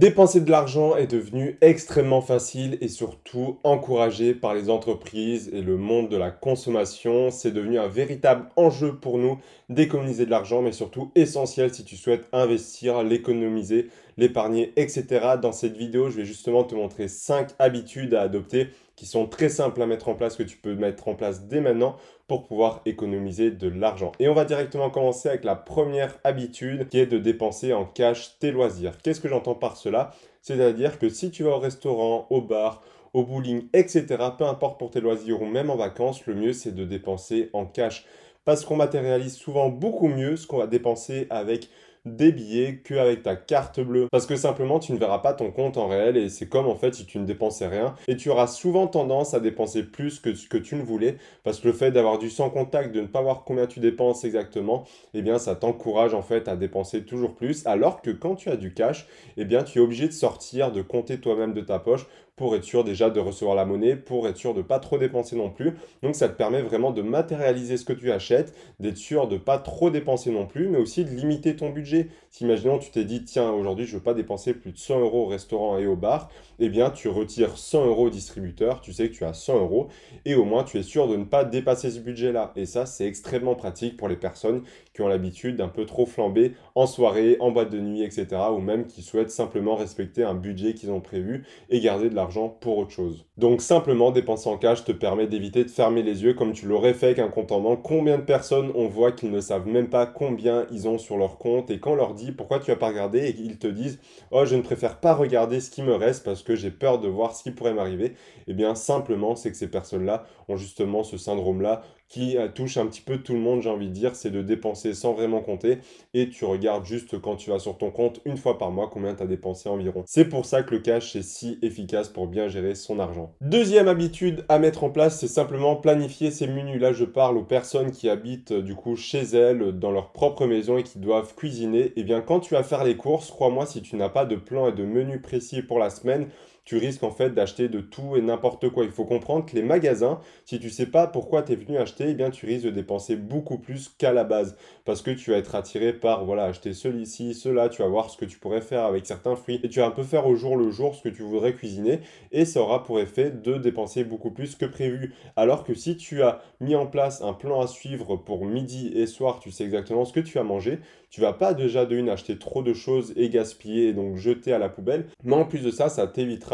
Dépenser de l'argent est devenu extrêmement facile et surtout encouragé par les entreprises et le monde de la consommation. C'est devenu un véritable enjeu pour nous d'économiser de l'argent, mais surtout essentiel si tu souhaites investir, l'économiser, l'épargner, etc. Dans cette vidéo, je vais justement te montrer 5 habitudes à adopter qui sont très simples à mettre en place, que tu peux mettre en place dès maintenant pour pouvoir économiser de l'argent. Et on va directement commencer avec la première habitude qui est de dépenser en cash tes loisirs. Qu'est-ce que j'entends par cela? C'est-à-dire que si tu vas au restaurant, au bar, au bowling, etc., peu importe pour tes loisirs ou même en vacances, le mieux c'est de dépenser en cash. Parce qu'on matérialise souvent beaucoup mieux ce qu'on va dépenser avec des billets qu'avec ta carte bleue. Parce que simplement, tu ne verras pas ton compte en réel et c'est comme en fait si tu ne dépensais rien. Et tu auras souvent tendance à dépenser plus que ce que tu ne voulais parce que le fait d'avoir du sans contact, de ne pas voir combien tu dépenses exactement, eh bien ça t'encourage en fait à dépenser toujours plus. Alors que quand tu as du cash, eh bien tu es obligé de sortir, de compter toi-même de ta poche pour être sûr déjà de recevoir la monnaie, pour être sûr de pas trop dépenser non plus. Donc ça te permet vraiment de matérialiser ce que tu achètes, d'être sûr de pas trop dépenser non plus, mais aussi de limiter ton budget. Si imaginons tu t'es dit tiens aujourd'hui je veux pas dépenser plus de 100 euros au restaurant et au bar, eh bien tu retires 100 euros au distributeur, tu sais que tu as 100 euros et au moins tu es sûr de ne pas dépasser ce budget-là. Et ça c'est extrêmement pratique pour les personnes qui ont l'habitude d'un peu trop flamber en soirée, en boîte de nuit, etc. ou même qui souhaitent simplement respecter un budget qu'ils ont prévu et garder de l'argent pour autre chose. Donc simplement dépenser en cash te permet d'éviter de fermer les yeux comme tu l'aurais fait avec un compte en banque. Combien de personnes on voit qu'ils ne savent même pas combien ils ont sur leur compte et quand on leur dit pourquoi tu as pas regardé et ils te disent oh je ne préfère pas regarder ce qui me reste parce que j'ai peur de voir ce qui pourrait m'arriver. Eh bien simplement c'est que ces personnes-là ont justement ce syndrome-là qui euh, touche un petit peu tout le monde, j'ai envie de dire, c'est de dépenser sans vraiment compter et tu regardes juste quand tu vas sur ton compte une fois par mois combien tu as dépensé environ. C'est pour ça que le cash est si efficace pour bien gérer son argent. Deuxième habitude à mettre en place, c'est simplement planifier ses menus. Là, je parle aux personnes qui habitent du coup chez elles, dans leur propre maison et qui doivent cuisiner. Eh bien, quand tu vas faire les courses, crois-moi, si tu n'as pas de plan et de menu précis pour la semaine, tu risques en fait d'acheter de tout et n'importe quoi. Il faut comprendre que les magasins, si tu sais pas pourquoi tu es venu acheter, eh bien tu risques de dépenser beaucoup plus qu'à la base parce que tu vas être attiré par voilà, acheter celui-ci, cela, tu vas voir ce que tu pourrais faire avec certains fruits et tu vas un peu faire au jour le jour ce que tu voudrais cuisiner et ça aura pour effet de dépenser beaucoup plus que prévu. Alors que si tu as mis en place un plan à suivre pour midi et soir, tu sais exactement ce que tu vas manger, tu vas pas déjà de une acheter trop de choses et gaspiller et donc jeter à la poubelle, mais en plus de ça, ça t'évitera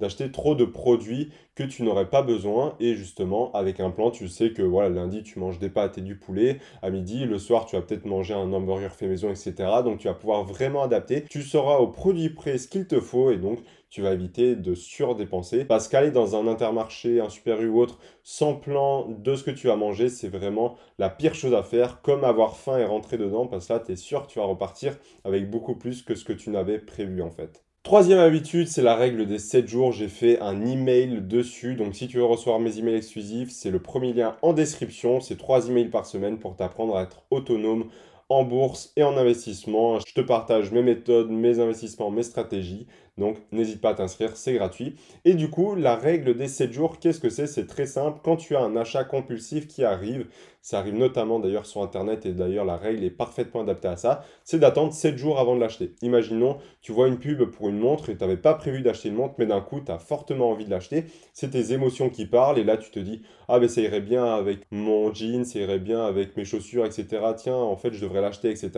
d'acheter trop de produits que tu n'aurais pas besoin. Et justement, avec un plan, tu sais que voilà, lundi, tu manges des pâtes et du poulet. À midi, le soir, tu vas peut-être manger un hamburger fait maison, etc. Donc, tu vas pouvoir vraiment adapter. Tu sauras au produit près ce qu'il te faut et donc, tu vas éviter de surdépenser. Parce qu'aller dans un intermarché, un super U ou autre, sans plan de ce que tu vas manger, c'est vraiment la pire chose à faire. Comme avoir faim et rentrer dedans, parce que là, tu es sûr que tu vas repartir avec beaucoup plus que ce que tu n'avais prévu en fait. Troisième habitude, c'est la règle des 7 jours. J'ai fait un email dessus. Donc, si tu veux recevoir mes emails exclusifs, c'est le premier lien en description. C'est 3 emails par semaine pour t'apprendre à être autonome en bourse et en investissement. Je te partage mes méthodes, mes investissements, mes stratégies. Donc n'hésite pas à t'inscrire, c'est gratuit. Et du coup, la règle des 7 jours, qu'est-ce que c'est? C'est très simple. Quand tu as un achat compulsif qui arrive, ça arrive notamment d'ailleurs sur Internet et d'ailleurs la règle est parfaitement adaptée à ça, c'est d'attendre 7 jours avant de l'acheter. Imaginons, tu vois une pub pour une montre et tu n'avais pas prévu d'acheter une montre, mais d'un coup, tu as fortement envie de l'acheter. C'est tes émotions qui parlent et là, tu te dis, ah ben ça irait bien avec mon jean, ça irait bien avec mes chaussures, etc. Tiens, en fait, je devrais l'acheter, etc.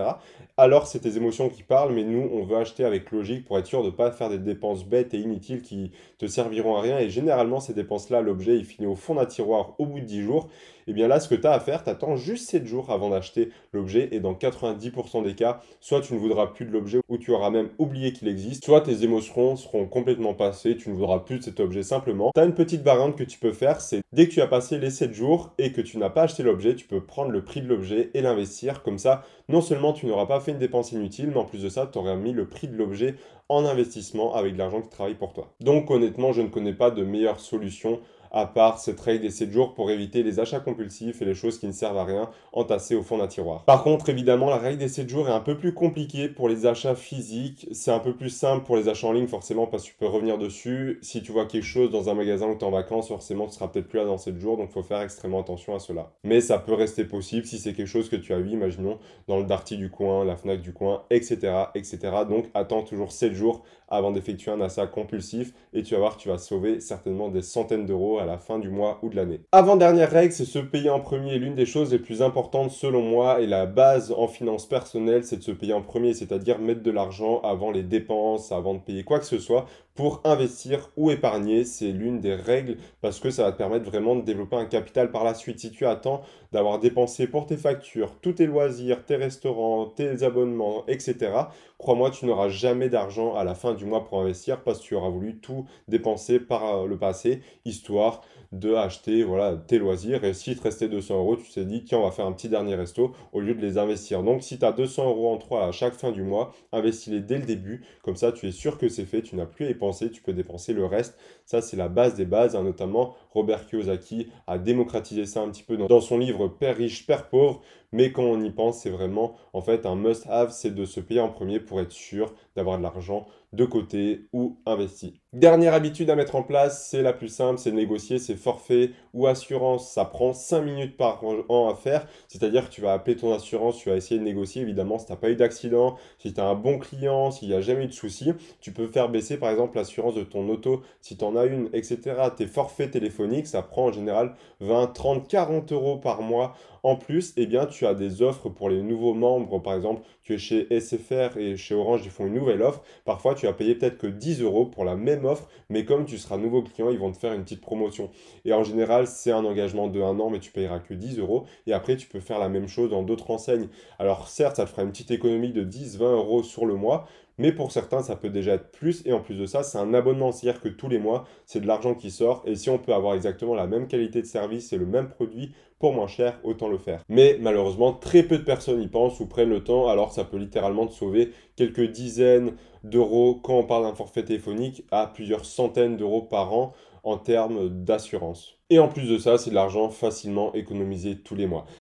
Alors, c'est tes émotions qui parlent, mais nous, on veut acheter avec logique pour être sûr de ne pas faire des dépenses bêtes et inutiles qui te serviront à rien. Et généralement, ces dépenses-là, l'objet, il finit au fond d'un tiroir au bout de 10 jours. Et eh bien là, ce que tu as à faire, tu attends juste 7 jours avant d'acheter l'objet. Et dans 90% des cas, soit tu ne voudras plus de l'objet ou tu auras même oublié qu'il existe, soit tes émotions seront complètement passées, tu ne voudras plus de cet objet simplement. Tu as une petite variante que tu peux faire, c'est dès que tu as passé les 7 jours et que tu n'as pas acheté l'objet, tu peux prendre le prix de l'objet et l'investir. Comme ça, non seulement tu n'auras pas fait une dépense inutile, mais en plus de ça, tu auras mis le prix de l'objet en investissement avec de l'argent qui travaille pour toi. Donc honnêtement, je ne connais pas de meilleure solution à part ce trade et 7 jours pour éviter les achats compulsifs et les choses qui ne servent à rien entassées au fond d'un tiroir. Par contre, évidemment, la règle des 7 jours est un peu plus compliquée pour les achats physiques. C'est un peu plus simple pour les achats en ligne, forcément, parce que tu peux revenir dessus. Si tu vois quelque chose dans un magasin où tu es en vacances, forcément, tu seras peut-être plus là dans 7 jours, donc il faut faire extrêmement attention à cela. Mais ça peut rester possible si c'est quelque chose que tu as vu, imaginons, dans le Darty du coin, la Fnac du coin, etc., etc. Donc, attends toujours 7 jours avant d'effectuer un achat compulsif et tu vas voir, tu vas sauver certainement des centaines d'euros à la fin du mois ou de l'année. Avant-dernière règle, c'est se payer en premier. L'une des choses les plus importantes selon moi et la base en finance personnelle, c'est de se payer en premier, c'est-à-dire mettre de l'argent avant les dépenses, avant de payer quoi que ce soit pour investir ou épargner. C'est l'une des règles parce que ça va te permettre vraiment de développer un capital par la suite. Si tu attends d'avoir dépensé pour tes factures, tous tes loisirs, tes restaurants, tes abonnements, etc., crois-moi, tu n'auras jamais d'argent à la fin du mois pour investir parce que tu auras voulu tout dépenser par euh, le passé, histoire de acheter voilà, tes loisirs. Et si te restait 200 euros, tu t'es dit, tiens, on va faire un petit dernier resto au lieu de les investir. Donc, si tu as 200 euros en trois à chaque fin du mois, investis-les dès le début. Comme ça, tu es sûr que c'est fait, tu n'as plus à y penser, tu peux dépenser le reste. Ça, c'est la base des bases. Hein, notamment, Robert Kiyosaki a démocratisé ça un petit peu dans son livre Père riche, Père pauvre. Mais quand on y pense, c'est vraiment en fait un must-have, c'est de se payer en premier pour être sûr d'avoir de l'argent de côté ou investi. Dernière habitude à mettre en place, c'est la plus simple, c'est négocier ses forfaits ou assurances. Ça prend 5 minutes par an à faire, c'est-à-dire que tu vas appeler ton assurance, tu vas essayer de négocier, évidemment, si tu n'as pas eu d'accident, si tu as un bon client, s'il n'y a jamais eu de soucis, tu peux faire baisser par exemple l'assurance de ton auto, si tu en as une, etc. Tes forfaits téléphoniques, ça prend en général 20, 30, 40 euros par mois. En plus, eh bien, tu as des offres pour les nouveaux membres, par exemple, chez SFR et chez Orange, ils font une nouvelle offre. Parfois, tu vas payer peut-être que 10 euros pour la même offre, mais comme tu seras nouveau client, ils vont te faire une petite promotion. Et en général, c'est un engagement de un an, mais tu payeras que 10 euros. Et après, tu peux faire la même chose dans d'autres enseignes. Alors certes, ça te fera une petite économie de 10-20 euros sur le mois, mais pour certains, ça peut déjà être plus. Et en plus de ça, c'est un abonnement. C'est-à-dire que tous les mois, c'est de l'argent qui sort. Et si on peut avoir exactement la même qualité de service et le même produit pour moins cher, autant le faire. Mais malheureusement, très peu de personnes y pensent ou prennent le temps. Alors ça peut littéralement te sauver quelques dizaines d'euros quand on parle d'un forfait téléphonique à plusieurs centaines d'euros par an en termes d'assurance. Et en plus de ça, c'est de l'argent facilement économisé tous les mois.